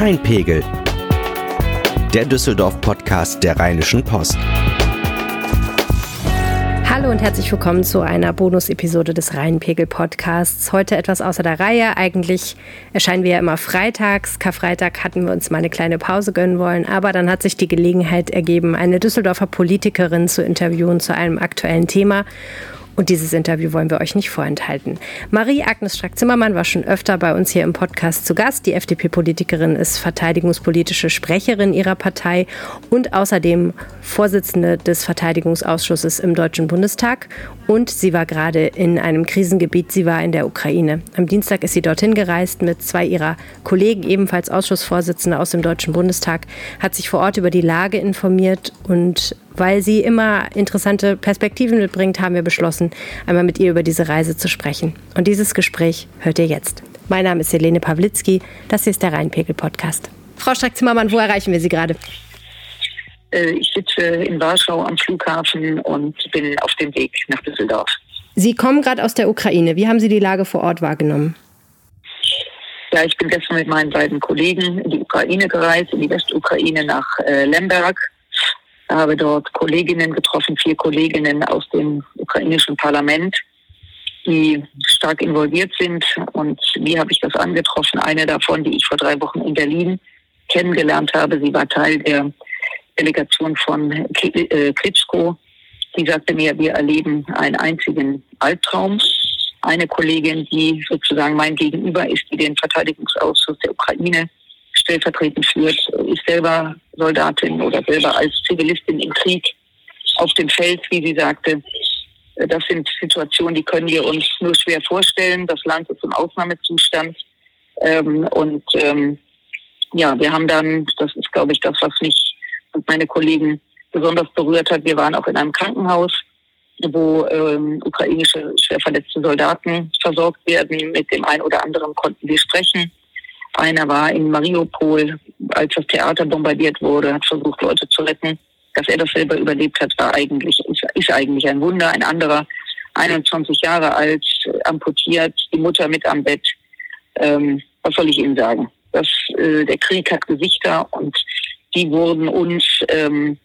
Rheinpegel. Der Düsseldorf-Podcast der Rheinischen Post. Hallo und herzlich willkommen zu einer Bonus-Episode des Rheinpegel-Podcasts. Heute etwas außer der Reihe. Eigentlich erscheinen wir ja immer freitags. Karfreitag hatten wir uns mal eine kleine Pause gönnen wollen, aber dann hat sich die Gelegenheit ergeben, eine Düsseldorfer Politikerin zu interviewen zu einem aktuellen Thema. Und dieses Interview wollen wir euch nicht vorenthalten. Marie-Agnes Strack-Zimmermann war schon öfter bei uns hier im Podcast zu Gast. Die FDP-Politikerin ist verteidigungspolitische Sprecherin ihrer Partei und außerdem Vorsitzende des Verteidigungsausschusses im Deutschen Bundestag. Und sie war gerade in einem Krisengebiet. Sie war in der Ukraine. Am Dienstag ist sie dorthin gereist mit zwei ihrer Kollegen, ebenfalls Ausschussvorsitzende aus dem Deutschen Bundestag, hat sich vor Ort über die Lage informiert und weil sie immer interessante Perspektiven mitbringt, haben wir beschlossen, einmal mit ihr über diese Reise zu sprechen. Und dieses Gespräch hört ihr jetzt. Mein Name ist Helene Pawlitzki. Das hier ist der Rheinpegel-Podcast. Frau Strack-Zimmermann, wo erreichen wir Sie gerade? Äh, ich sitze in Warschau am Flughafen und bin auf dem Weg nach Düsseldorf. Sie kommen gerade aus der Ukraine. Wie haben Sie die Lage vor Ort wahrgenommen? Ja, ich bin gestern mit meinen beiden Kollegen in die Ukraine gereist, in die Westukraine nach äh, Lemberg habe dort Kolleginnen getroffen, vier Kolleginnen aus dem ukrainischen Parlament, die stark involviert sind. Und wie habe ich das angetroffen? Eine davon, die ich vor drei Wochen in Berlin kennengelernt habe. Sie war Teil der Delegation von äh, Klitschko. Die sagte mir, wir erleben einen einzigen Albtraum. Eine Kollegin, die sozusagen mein Gegenüber ist, die den Verteidigungsausschuss der Ukraine stellvertretend führt, ist selber Soldatin oder selber als Zivilistin im Krieg auf dem Feld, wie sie sagte. Das sind Situationen, die können wir uns nur schwer vorstellen. Das Land ist im Ausnahmezustand. Ähm, und ähm, ja, wir haben dann, das ist, glaube ich, das, was mich und meine Kollegen besonders berührt hat. Wir waren auch in einem Krankenhaus, wo ähm, ukrainische schwerverletzte Soldaten versorgt werden. Mit dem einen oder anderen konnten wir sprechen. Einer war in Mariupol, als das Theater bombardiert wurde, hat versucht, Leute zu retten. Dass er das selber überlebt hat, war eigentlich, ist, ist eigentlich ein Wunder. Ein anderer, 21 Jahre alt, amputiert, die Mutter mit am Bett. Ähm, was soll ich Ihnen sagen? Das, äh, der Krieg hat Gesichter und die wurden uns ähm, äh,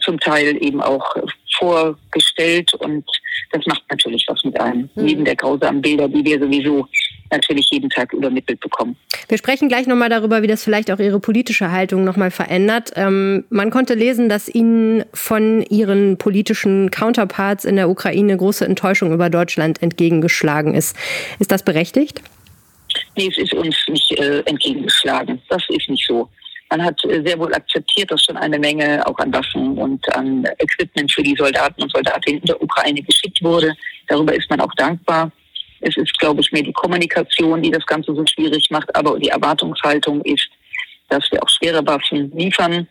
zum Teil eben auch vorgestellt und das macht natürlich was mit einem, mhm. neben der grausamen Bilder, die wir sowieso natürlich jeden Tag übermittelt bekommen. Wir sprechen gleich nochmal darüber, wie das vielleicht auch Ihre politische Haltung nochmal verändert. Ähm, man konnte lesen, dass Ihnen von Ihren politischen Counterparts in der Ukraine große Enttäuschung über Deutschland entgegengeschlagen ist. Ist das berechtigt? Nee, es ist uns nicht äh, entgegengeschlagen. Das ist nicht so. Man hat äh, sehr wohl akzeptiert, dass schon eine Menge auch an Waffen und an Equipment für die Soldaten und Soldatinnen in der Ukraine geschickt wurde. Darüber ist man auch dankbar. Es ist, glaube ich, mehr die Kommunikation, die das Ganze so schwierig macht, aber die Erwartungshaltung ist, dass wir auch schwere Waffen liefern.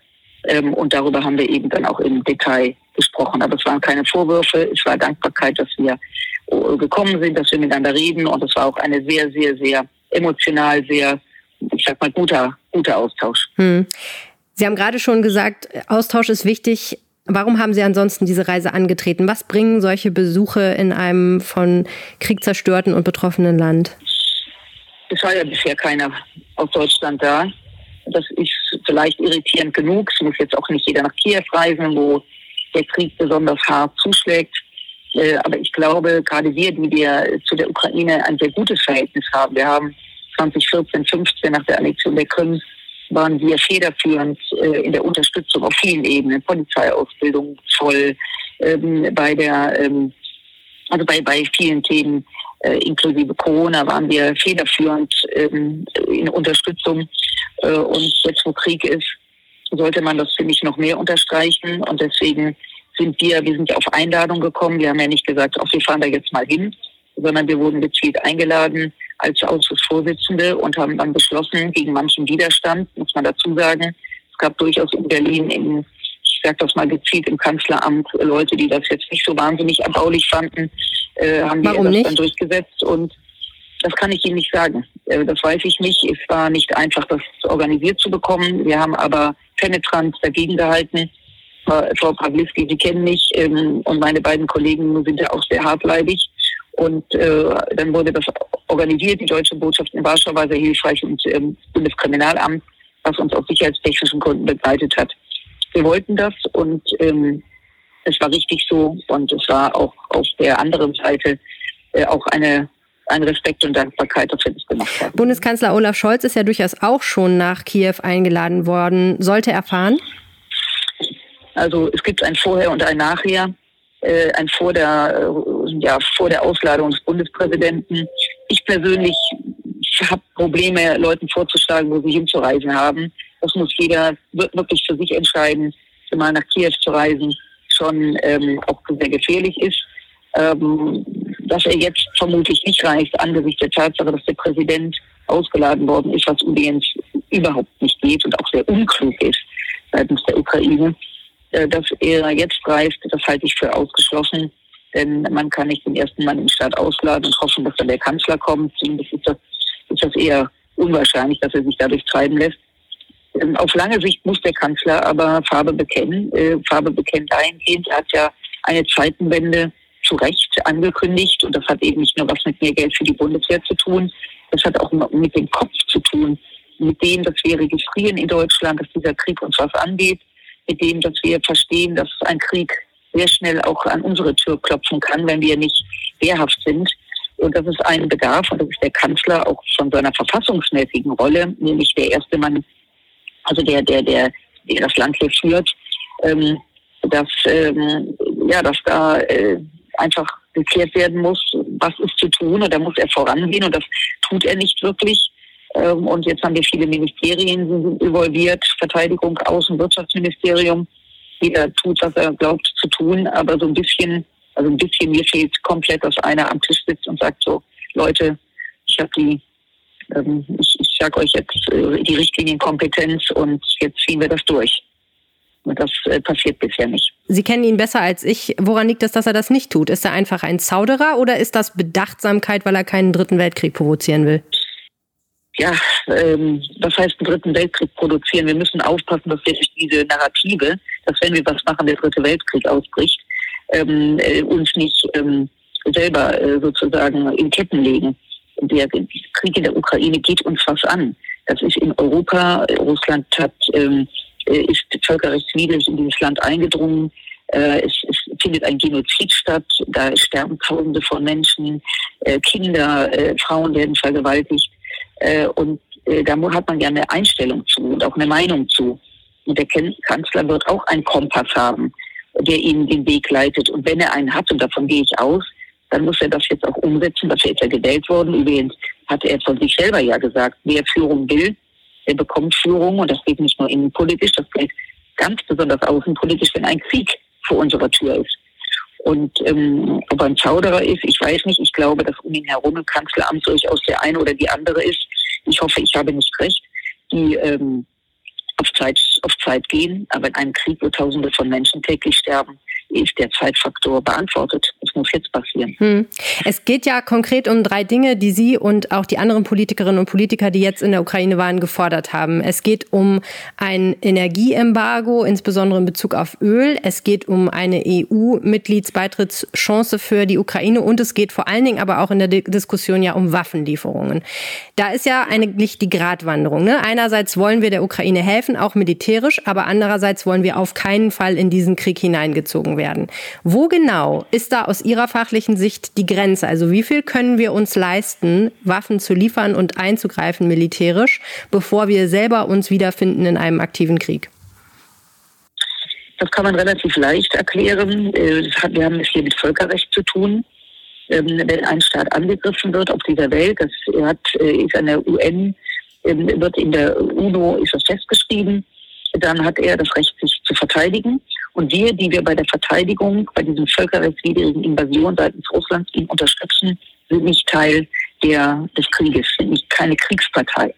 Ähm, und darüber haben wir eben dann auch im Detail gesprochen. Aber es waren keine Vorwürfe, es war Dankbarkeit, dass wir äh, gekommen sind, dass wir miteinander reden. Und es war auch eine sehr, sehr, sehr emotional, sehr, ich sag mal, guter, guter Austausch. Hm. Sie haben gerade schon gesagt, Austausch ist wichtig. Warum haben Sie ansonsten diese Reise angetreten? Was bringen solche Besuche in einem von Krieg zerstörten und betroffenen Land? Es war ja bisher keiner aus Deutschland da. Das ist vielleicht irritierend genug. Es muss jetzt auch nicht jeder nach Kiew reisen, wo der Krieg besonders hart zuschlägt. Äh, aber ich glaube, gerade wir, die wir zu der Ukraine ein sehr gutes Verhältnis haben, wir haben 2014, 15 nach der Annexion der Krim waren wir federführend äh, in der Unterstützung auf vielen Ebenen, Polizeiausbildung, Zoll, ähm, bei der, ähm, also bei, bei vielen Themen, äh, inklusive Corona, waren wir federführend ähm, in Unterstützung. Äh, und jetzt, wo Krieg ist, sollte man das, finde ich, noch mehr unterstreichen. Und deswegen sind wir, wir sind auf Einladung gekommen. Wir haben ja nicht gesagt, auch wir fahren da jetzt mal hin, sondern wir wurden gezielt eingeladen als Ausschussvorsitzende und haben dann beschlossen, gegen manchen Widerstand, muss man dazu sagen, es gab durchaus in Berlin, in, ich sage das mal gezielt im Kanzleramt, Leute, die das jetzt nicht so wahnsinnig erbaulich fanden, äh, haben wir das nicht? dann durchgesetzt und das kann ich Ihnen nicht sagen. Äh, das weiß ich nicht. Es war nicht einfach, das organisiert zu bekommen. Wir haben aber penetrant dagegen gehalten. Frau Pawliski, Sie kennen mich ähm, und meine beiden Kollegen sind ja auch sehr hartleibig. Und äh, dann wurde das organisiert. Die deutsche Botschaft in Warschau war sehr hilfreich und ähm, Bundeskriminalamt was uns aus sicherheitstechnischen Gründen begleitet hat. Wir wollten das und ähm, es war richtig so und es war auch auf der anderen Seite äh, auch eine ein Respekt und Dankbarkeit, dass wir das gemacht haben. Bundeskanzler Olaf Scholz ist ja durchaus auch schon nach Kiew eingeladen worden. Sollte er fahren? Also es gibt ein Vorher und ein Nachher. Äh, ein vor der, äh, ja, vor der Ausladung des Bundespräsidenten. Ich persönlich habe Probleme, Leuten vorzuschlagen, wo sie hinzureisen haben. Das muss jeder wirklich für sich entscheiden, mal nach Kiew zu reisen, schon ähm, auch sehr gefährlich ist. Ähm, dass er jetzt vermutlich nicht reist, angesichts der Tatsache, dass der Präsident ausgeladen worden ist, was übrigens überhaupt nicht geht und auch sehr unklug ist seitens der Ukraine. Äh, dass er jetzt reist, das halte ich für ausgeschlossen, denn man kann nicht den ersten Mann im Staat ausladen und hoffen, dass dann der Kanzler kommt. Das ist das, ist das eher unwahrscheinlich, dass er sich dadurch treiben lässt. Ähm, auf lange Sicht muss der Kanzler aber Farbe bekennen. Äh, Farbe bekennen dahingehend, er hat ja eine Zeitenwende zu Recht angekündigt und das hat eben nicht nur was mit mehr Geld für die Bundeswehr zu tun, das hat auch mit dem Kopf zu tun, mit dem, dass wir registrieren in Deutschland, dass dieser Krieg uns was angeht, mit dem, dass wir verstehen, dass ein Krieg sehr schnell auch an unsere Tür klopfen kann, wenn wir nicht wehrhaft sind. Und das ist ein Bedarf, und das ist der Kanzler auch von seiner verfassungsmäßigen Rolle, nämlich der erste Mann, also der, der, der, der das Land hier führt, ähm, dass, ähm, ja, dass da äh, einfach geklärt werden muss, was ist zu tun, und da muss er vorangehen, und das tut er nicht wirklich. Ähm, und jetzt haben wir viele Ministerien sind involviert, Verteidigung, Außen, Wirtschaftsministerium. Jeder tut, was er glaubt zu tun, aber so ein bisschen, also ein bisschen mir fehlt komplett, dass einer am Tisch sitzt und sagt so, Leute, ich habe die, ähm, ich, ich sage euch jetzt äh, die Richtlinienkompetenz und jetzt ziehen wir das durch. Und das äh, passiert bisher nicht. Sie kennen ihn besser als ich. Woran liegt es, dass er das nicht tut? Ist er einfach ein Zauderer oder ist das Bedachtsamkeit, weil er keinen dritten Weltkrieg provozieren will? Ja, ähm, was heißt einen dritten Weltkrieg produzieren? Wir müssen aufpassen, dass wir durch diese Narrative, dass wenn wir was machen, der dritte Weltkrieg ausbricht, ähm, äh, uns nicht ähm, selber äh, sozusagen in Ketten legen. Der Krieg in der Ukraine geht uns was an. Das ist in Europa. Russland hat, ähm, äh, ist völkerrechtswidrig in dieses Land eingedrungen. Äh, es, es, findet ein Genozid statt. Da sterben Tausende von Menschen, äh, Kinder, äh, Frauen werden vergewaltigt. Äh, und äh, da hat man ja eine Einstellung zu und auch eine Meinung zu. Und der Kanzler wird auch einen Kompass haben, der ihm den Weg leitet. Und wenn er einen hat, und davon gehe ich aus, dann muss er das jetzt auch umsetzen. Dafür ist er gewählt worden. Übrigens hat er von sich selber ja gesagt, wer Führung will, der bekommt Führung. Und das geht nicht nur innenpolitisch, das geht ganz besonders außenpolitisch, wenn ein Krieg vor unserer Tür ist. Und ähm, ob er ein Zauderer ist, ich weiß nicht. Ich glaube, dass um ihn herum im Kanzleramt durchaus der eine oder die andere ist. Ich hoffe, ich habe nicht recht, die ähm, auf, Zeit, auf Zeit gehen. Aber in einem Krieg, wo Tausende von Menschen täglich sterben, ist der Zeitfaktor beantwortet. Es muss jetzt passieren. Hm. Es geht ja konkret um drei Dinge, die Sie und auch die anderen Politikerinnen und Politiker, die jetzt in der Ukraine waren, gefordert haben. Es geht um ein Energieembargo, insbesondere in Bezug auf Öl. Es geht um eine EU-Mitgliedsbeitrittschance für die Ukraine und es geht vor allen Dingen aber auch in der Diskussion ja um Waffenlieferungen. Da ist ja eigentlich die Gratwanderung. Ne? Einerseits wollen wir der Ukraine helfen, auch militärisch, aber andererseits wollen wir auf keinen Fall in diesen Krieg hineingezogen werden. Wo genau ist da aus Ihrer fachlichen Sicht die Grenze? Also wie viel können wir uns leisten, Waffen zu liefern und einzugreifen militärisch, bevor wir selber uns wiederfinden in einem aktiven Krieg? Das kann man relativ leicht erklären. Äh, wir haben es hier mit Völkerrecht zu tun. Ähm, wenn ein Staat angegriffen wird auf dieser Welt, das hat, äh, ist an der UN, ähm, wird in der UNO ist das festgeschrieben, dann hat er das Recht, sich zu verteidigen. Und wir, die wir bei der Verteidigung, bei diesem völkerrechtswidrigen Invasion seitens Russlands ihn unterstützen, sind nicht Teil der, des Krieges, sind nicht keine Kriegspartei.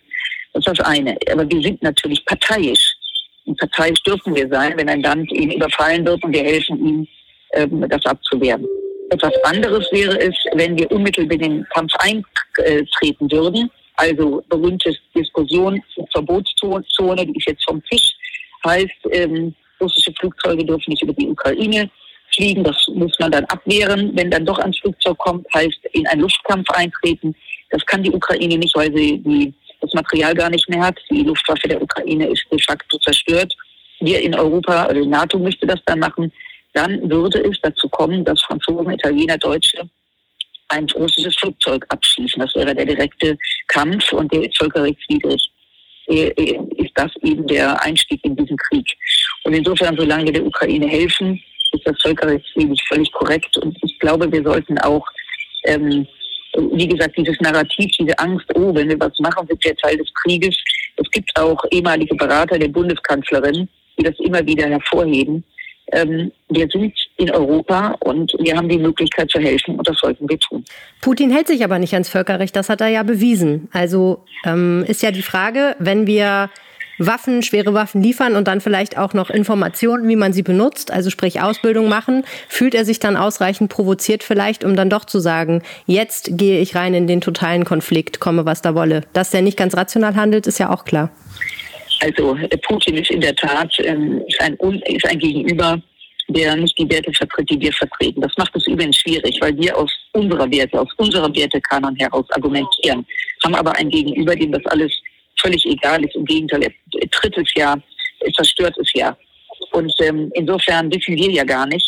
Das ist das eine. Aber wir sind natürlich parteiisch. Und parteiisch dürfen wir sein, wenn ein Land ihn überfallen wird und wir helfen ihm, ähm, das abzuwehren. Etwas anderes wäre es, wenn wir unmittelbar in den Kampf eintreten würden. Also berühmte Diskussion, Verbotszone, die ist jetzt vom Tisch, heißt, ähm, russische Flugzeuge dürfen nicht über die Ukraine fliegen. Das muss man dann abwehren. Wenn dann doch ein Flugzeug kommt, heißt in einen Luftkampf eintreten. Das kann die Ukraine nicht, weil sie die das Material gar nicht mehr hat. Die Luftwaffe der Ukraine ist de facto zerstört. Wir in Europa, also die NATO müsste das dann machen. Dann würde es dazu kommen, dass Franzosen, Italiener, Deutsche ein russisches Flugzeug abschießen. Das wäre der direkte Kampf und der ist völkerrechtswidrig. Ist das eben der Einstieg in diesen Krieg. Und insofern, solange wir der Ukraine helfen, ist das völkerrechtswidrig völlig korrekt. Und ich glaube, wir sollten auch, ähm, wie gesagt, dieses Narrativ, diese Angst, oh, wenn wir was machen, sind wir Teil des Krieges. Es gibt auch ehemalige Berater der Bundeskanzlerin, die das immer wieder hervorheben. Ähm, wir sind in Europa und wir haben die Möglichkeit zu helfen und das sollten wir tun. Putin hält sich aber nicht ans Völkerrecht, das hat er ja bewiesen. Also ähm, ist ja die Frage, wenn wir Waffen, schwere Waffen liefern und dann vielleicht auch noch Informationen, wie man sie benutzt, also sprich Ausbildung machen, fühlt er sich dann ausreichend provoziert vielleicht, um dann doch zu sagen, jetzt gehe ich rein in den totalen Konflikt, komme was da wolle. Dass der nicht ganz rational handelt, ist ja auch klar. Also Putin ist in der Tat ähm, ist ein, ist ein Gegenüber, der nicht die Werte vertritt, die wir vertreten. Das macht es übrigens schwierig, weil wir aus unserer Werte, aus unserer Wertekanon heraus argumentieren, haben aber ein Gegenüber, dem das alles völlig egal ist. Im Gegenteil, er tritt es ja, er zerstört es ja. Und ähm, insofern wissen wir ja gar nicht,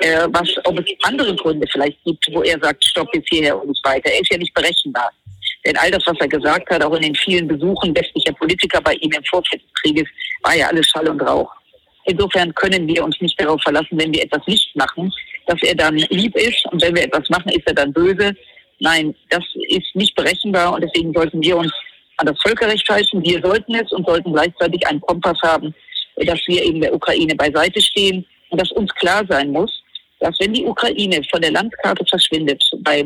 äh, was, ob es andere Gründe vielleicht gibt, wo er sagt, stopp bis hierher und nicht weiter. Er ist ja nicht berechenbar. Denn all das, was er gesagt hat, auch in den vielen Besuchen westlicher Politiker bei ihm im Vorfeld des Krieges, war ja alles Schall und Rauch. Insofern können wir uns nicht darauf verlassen, wenn wir etwas nicht machen, dass er dann lieb ist und wenn wir etwas machen, ist er dann böse. Nein, das ist nicht berechenbar und deswegen sollten wir uns an das Völkerrecht halten. Wir sollten es und sollten gleichzeitig einen Kompass haben, dass wir eben der Ukraine beiseite stehen und dass uns klar sein muss, dass wenn die Ukraine von der Landkarte verschwindet, bei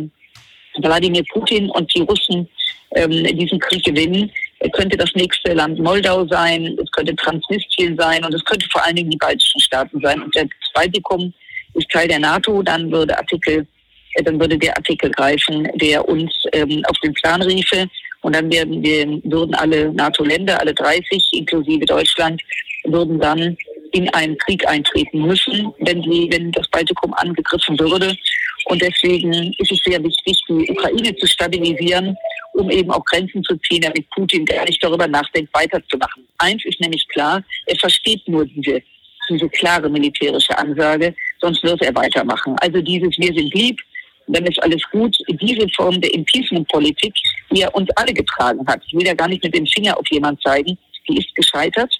Wladimir Putin und die Russen ähm, diesen Krieg gewinnen, könnte das nächste Land Moldau sein, es könnte Transnistrien sein und es könnte vor allen Dingen die baltischen Staaten sein. Und der Baltikum ist Teil der NATO, dann würde Artikel, äh, dann würde der Artikel greifen, der uns ähm, auf den Plan riefe. Und dann werden wir, würden alle NATO-Länder, alle 30 inklusive Deutschland, würden dann in einen Krieg eintreten müssen, wenn, sie, wenn das Baltikum angegriffen würde. Und deswegen ist es sehr wichtig, die Ukraine zu stabilisieren, um eben auch Grenzen zu ziehen, damit Putin gar nicht darüber nachdenkt, weiterzumachen. Eins ist nämlich klar, er versteht nur diese, diese klare militärische Ansage, sonst wird er weitermachen. Also dieses Wir sind lieb, dann ist alles gut. Diese Form der Impeachment-Politik, die er uns alle getragen hat, ich will ja gar nicht mit dem Finger auf jemand zeigen, die ist gescheitert.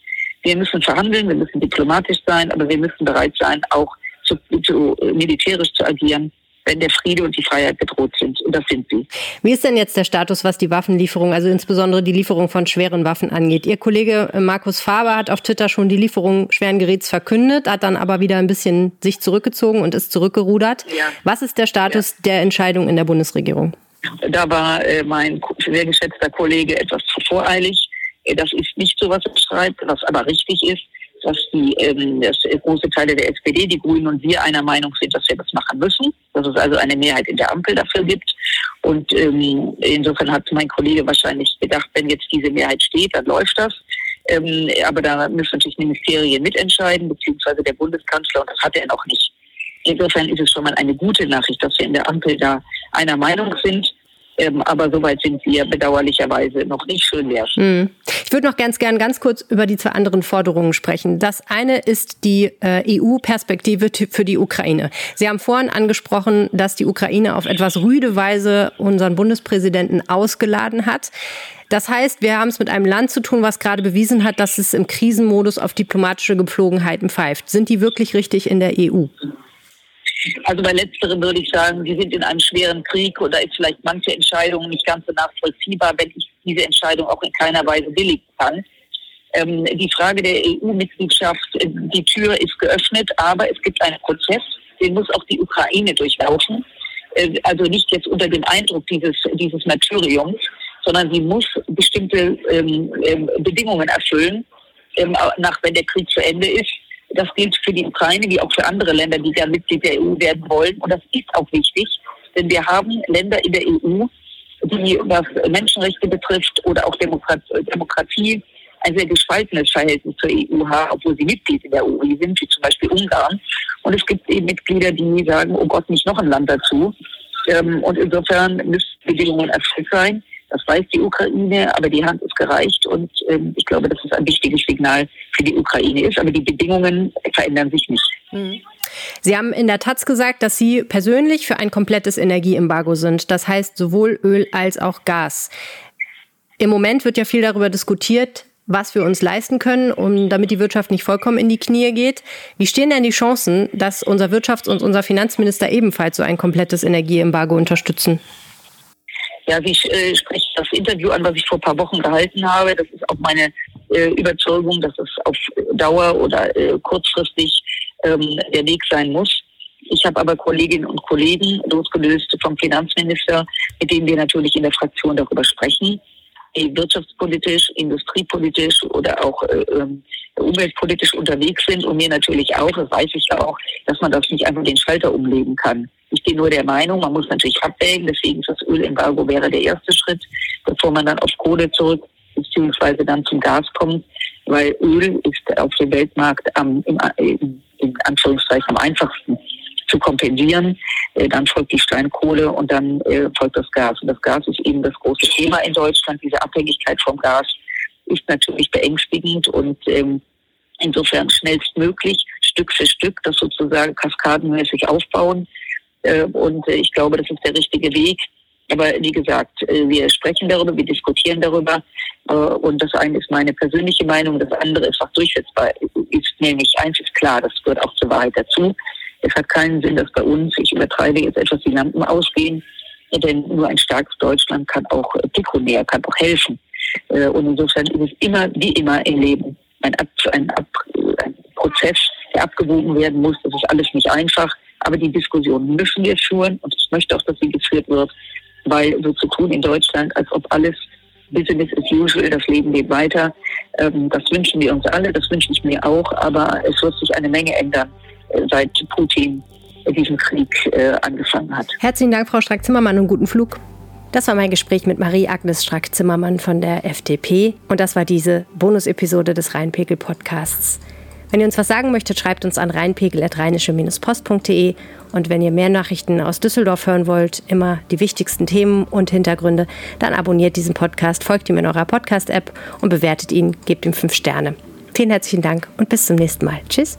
Wir müssen verhandeln, wir müssen diplomatisch sein, aber wir müssen bereit sein, auch zu, zu militärisch zu agieren, wenn der Friede und die Freiheit bedroht sind. Und das sind sie. Wie ist denn jetzt der Status, was die Waffenlieferung, also insbesondere die Lieferung von schweren Waffen angeht? Ihr Kollege äh, Markus Faber hat auf Twitter schon die Lieferung schweren Geräts verkündet, hat dann aber wieder ein bisschen sich zurückgezogen und ist zurückgerudert. Ja. Was ist der Status ja. der Entscheidung in der Bundesregierung? Da war äh, mein sehr geschätzter Kollege etwas zu voreilig. Äh, das ist nicht so, was er schreibt, was aber richtig ist dass die ähm, große Teile der SPD, die Grünen und wir einer Meinung sind, dass wir das machen müssen, dass es also eine Mehrheit in der Ampel dafür gibt. Und ähm, insofern hat mein Kollege wahrscheinlich gedacht, wenn jetzt diese Mehrheit steht, dann läuft das. Ähm, aber da müssen natürlich Ministerien mitentscheiden, beziehungsweise der Bundeskanzler, und das hat er noch nicht. Insofern ist es schon mal eine gute Nachricht, dass wir in der Ampel da einer Meinung sind. Ähm, aber soweit sind wir bedauerlicherweise noch nicht schön leer. Hm. Ich würde noch ganz gern ganz kurz über die zwei anderen Forderungen sprechen. Das eine ist die äh, EU-Perspektive für die Ukraine. Sie haben vorhin angesprochen, dass die Ukraine auf etwas rüde Weise unseren Bundespräsidenten ausgeladen hat. Das heißt, wir haben es mit einem Land zu tun, was gerade bewiesen hat, dass es im Krisenmodus auf diplomatische Gepflogenheiten pfeift. Sind die wirklich richtig in der EU? Also bei letzterem würde ich sagen, wir sind in einem schweren Krieg oder ist vielleicht manche Entscheidung nicht ganz so nachvollziehbar, wenn ich diese Entscheidung auch in keiner Weise billigen kann. Ähm, die Frage der EU-Mitgliedschaft, äh, die Tür ist geöffnet, aber es gibt einen Prozess, den muss auch die Ukraine durchlaufen. Äh, also nicht jetzt unter dem Eindruck dieses, dieses Martyriums, sondern sie muss bestimmte ähm, ähm, Bedingungen erfüllen, ähm, nach wenn der Krieg zu Ende ist. Das gilt für die Ukraine wie auch für andere Länder, die ja Mitglied der EU werden wollen. Und das ist auch wichtig, denn wir haben Länder in der EU, die, was Menschenrechte betrifft oder auch Demokratie, ein sehr gespaltenes Verhältnis zur EU haben, obwohl sie Mitglied in der EU sind, wie zum Beispiel Ungarn. Und es gibt eben Mitglieder, die sagen, oh Gott, nicht noch ein Land dazu. Ähm, und insofern müssen Bedingungen erfüllt sein. Das weiß die Ukraine, aber die Hand ist gereicht und ähm, ich glaube, dass es ein wichtiges Signal für die Ukraine ist. Aber die Bedingungen verändern sich nicht. Mhm. Sie haben in der Taz gesagt, dass Sie persönlich für ein komplettes Energieembargo sind. Das heißt sowohl Öl als auch Gas. Im Moment wird ja viel darüber diskutiert, was wir uns leisten können, um, damit die Wirtschaft nicht vollkommen in die Knie geht. Wie stehen denn die Chancen, dass unser Wirtschafts- und unser Finanzminister ebenfalls so ein komplettes Energieembargo unterstützen? Ja, Sie äh, sprechen das Interview an, was ich vor ein paar Wochen gehalten habe. Das ist auch meine äh, Überzeugung, dass es auf Dauer oder äh, kurzfristig ähm, der Weg sein muss. Ich habe aber Kolleginnen und Kollegen losgelöst vom Finanzminister, mit denen wir natürlich in der Fraktion darüber sprechen wirtschaftspolitisch, industriepolitisch oder auch äh, ähm, umweltpolitisch unterwegs sind und mir natürlich auch, das weiß ich auch, dass man das nicht einfach den Schalter umlegen kann. Ich bin nur der Meinung, man muss natürlich abwägen, deswegen das Ölembargo wäre der erste Schritt, bevor man dann auf Kohle zurück beziehungsweise dann zum Gas kommt, weil Öl ist auf dem Weltmarkt am, im, im, in Anführungszeichen am einfachsten zu kompensieren. Äh, dann folgt die Steinkohle und dann äh, folgt das Gas. Und das Gas ist eben das große Thema in Deutschland. Diese Abhängigkeit vom Gas ist natürlich beängstigend und ähm, insofern schnellstmöglich Stück für Stück das sozusagen kaskadenmäßig aufbauen. Äh, und ich glaube, das ist der richtige Weg. Aber wie gesagt, wir sprechen darüber, wir diskutieren darüber. Und das eine ist meine persönliche Meinung, das andere ist auch durchsetzbar. Ist nämlich eins ist klar, das gehört auch zur Wahrheit dazu. Es hat keinen Sinn, dass bei uns, ich übertreibe jetzt etwas, die Lampen ausgehen, denn nur ein starkes Deutschland kann auch dekonär, kann auch helfen. Äh, und insofern ist es immer, wie immer im Leben, ein, Ab, ein, Ab, ein Prozess, der abgewogen werden muss. Das ist alles nicht einfach. Aber die Diskussion müssen wir führen und ich möchte auch, dass sie geführt wird, weil so zu tun in Deutschland, als ob alles Business as usual, das Leben geht weiter. Ähm, das wünschen wir uns alle, das wünsche ich mir auch, aber es wird sich eine Menge ändern seit Putin diesen Krieg äh, angefangen hat. Herzlichen Dank, Frau Strack-Zimmermann, und guten Flug. Das war mein Gespräch mit Marie-Agnes Strack-Zimmermann von der FDP. Und das war diese Bonus-Episode des Rheinpegel-Podcasts. Wenn ihr uns was sagen möchtet, schreibt uns an rheinpegel.rheinische-post.de. Und wenn ihr mehr Nachrichten aus Düsseldorf hören wollt, immer die wichtigsten Themen und Hintergründe, dann abonniert diesen Podcast, folgt ihm in eurer Podcast-App und bewertet ihn, gebt ihm fünf Sterne. Vielen herzlichen Dank und bis zum nächsten Mal. Tschüss.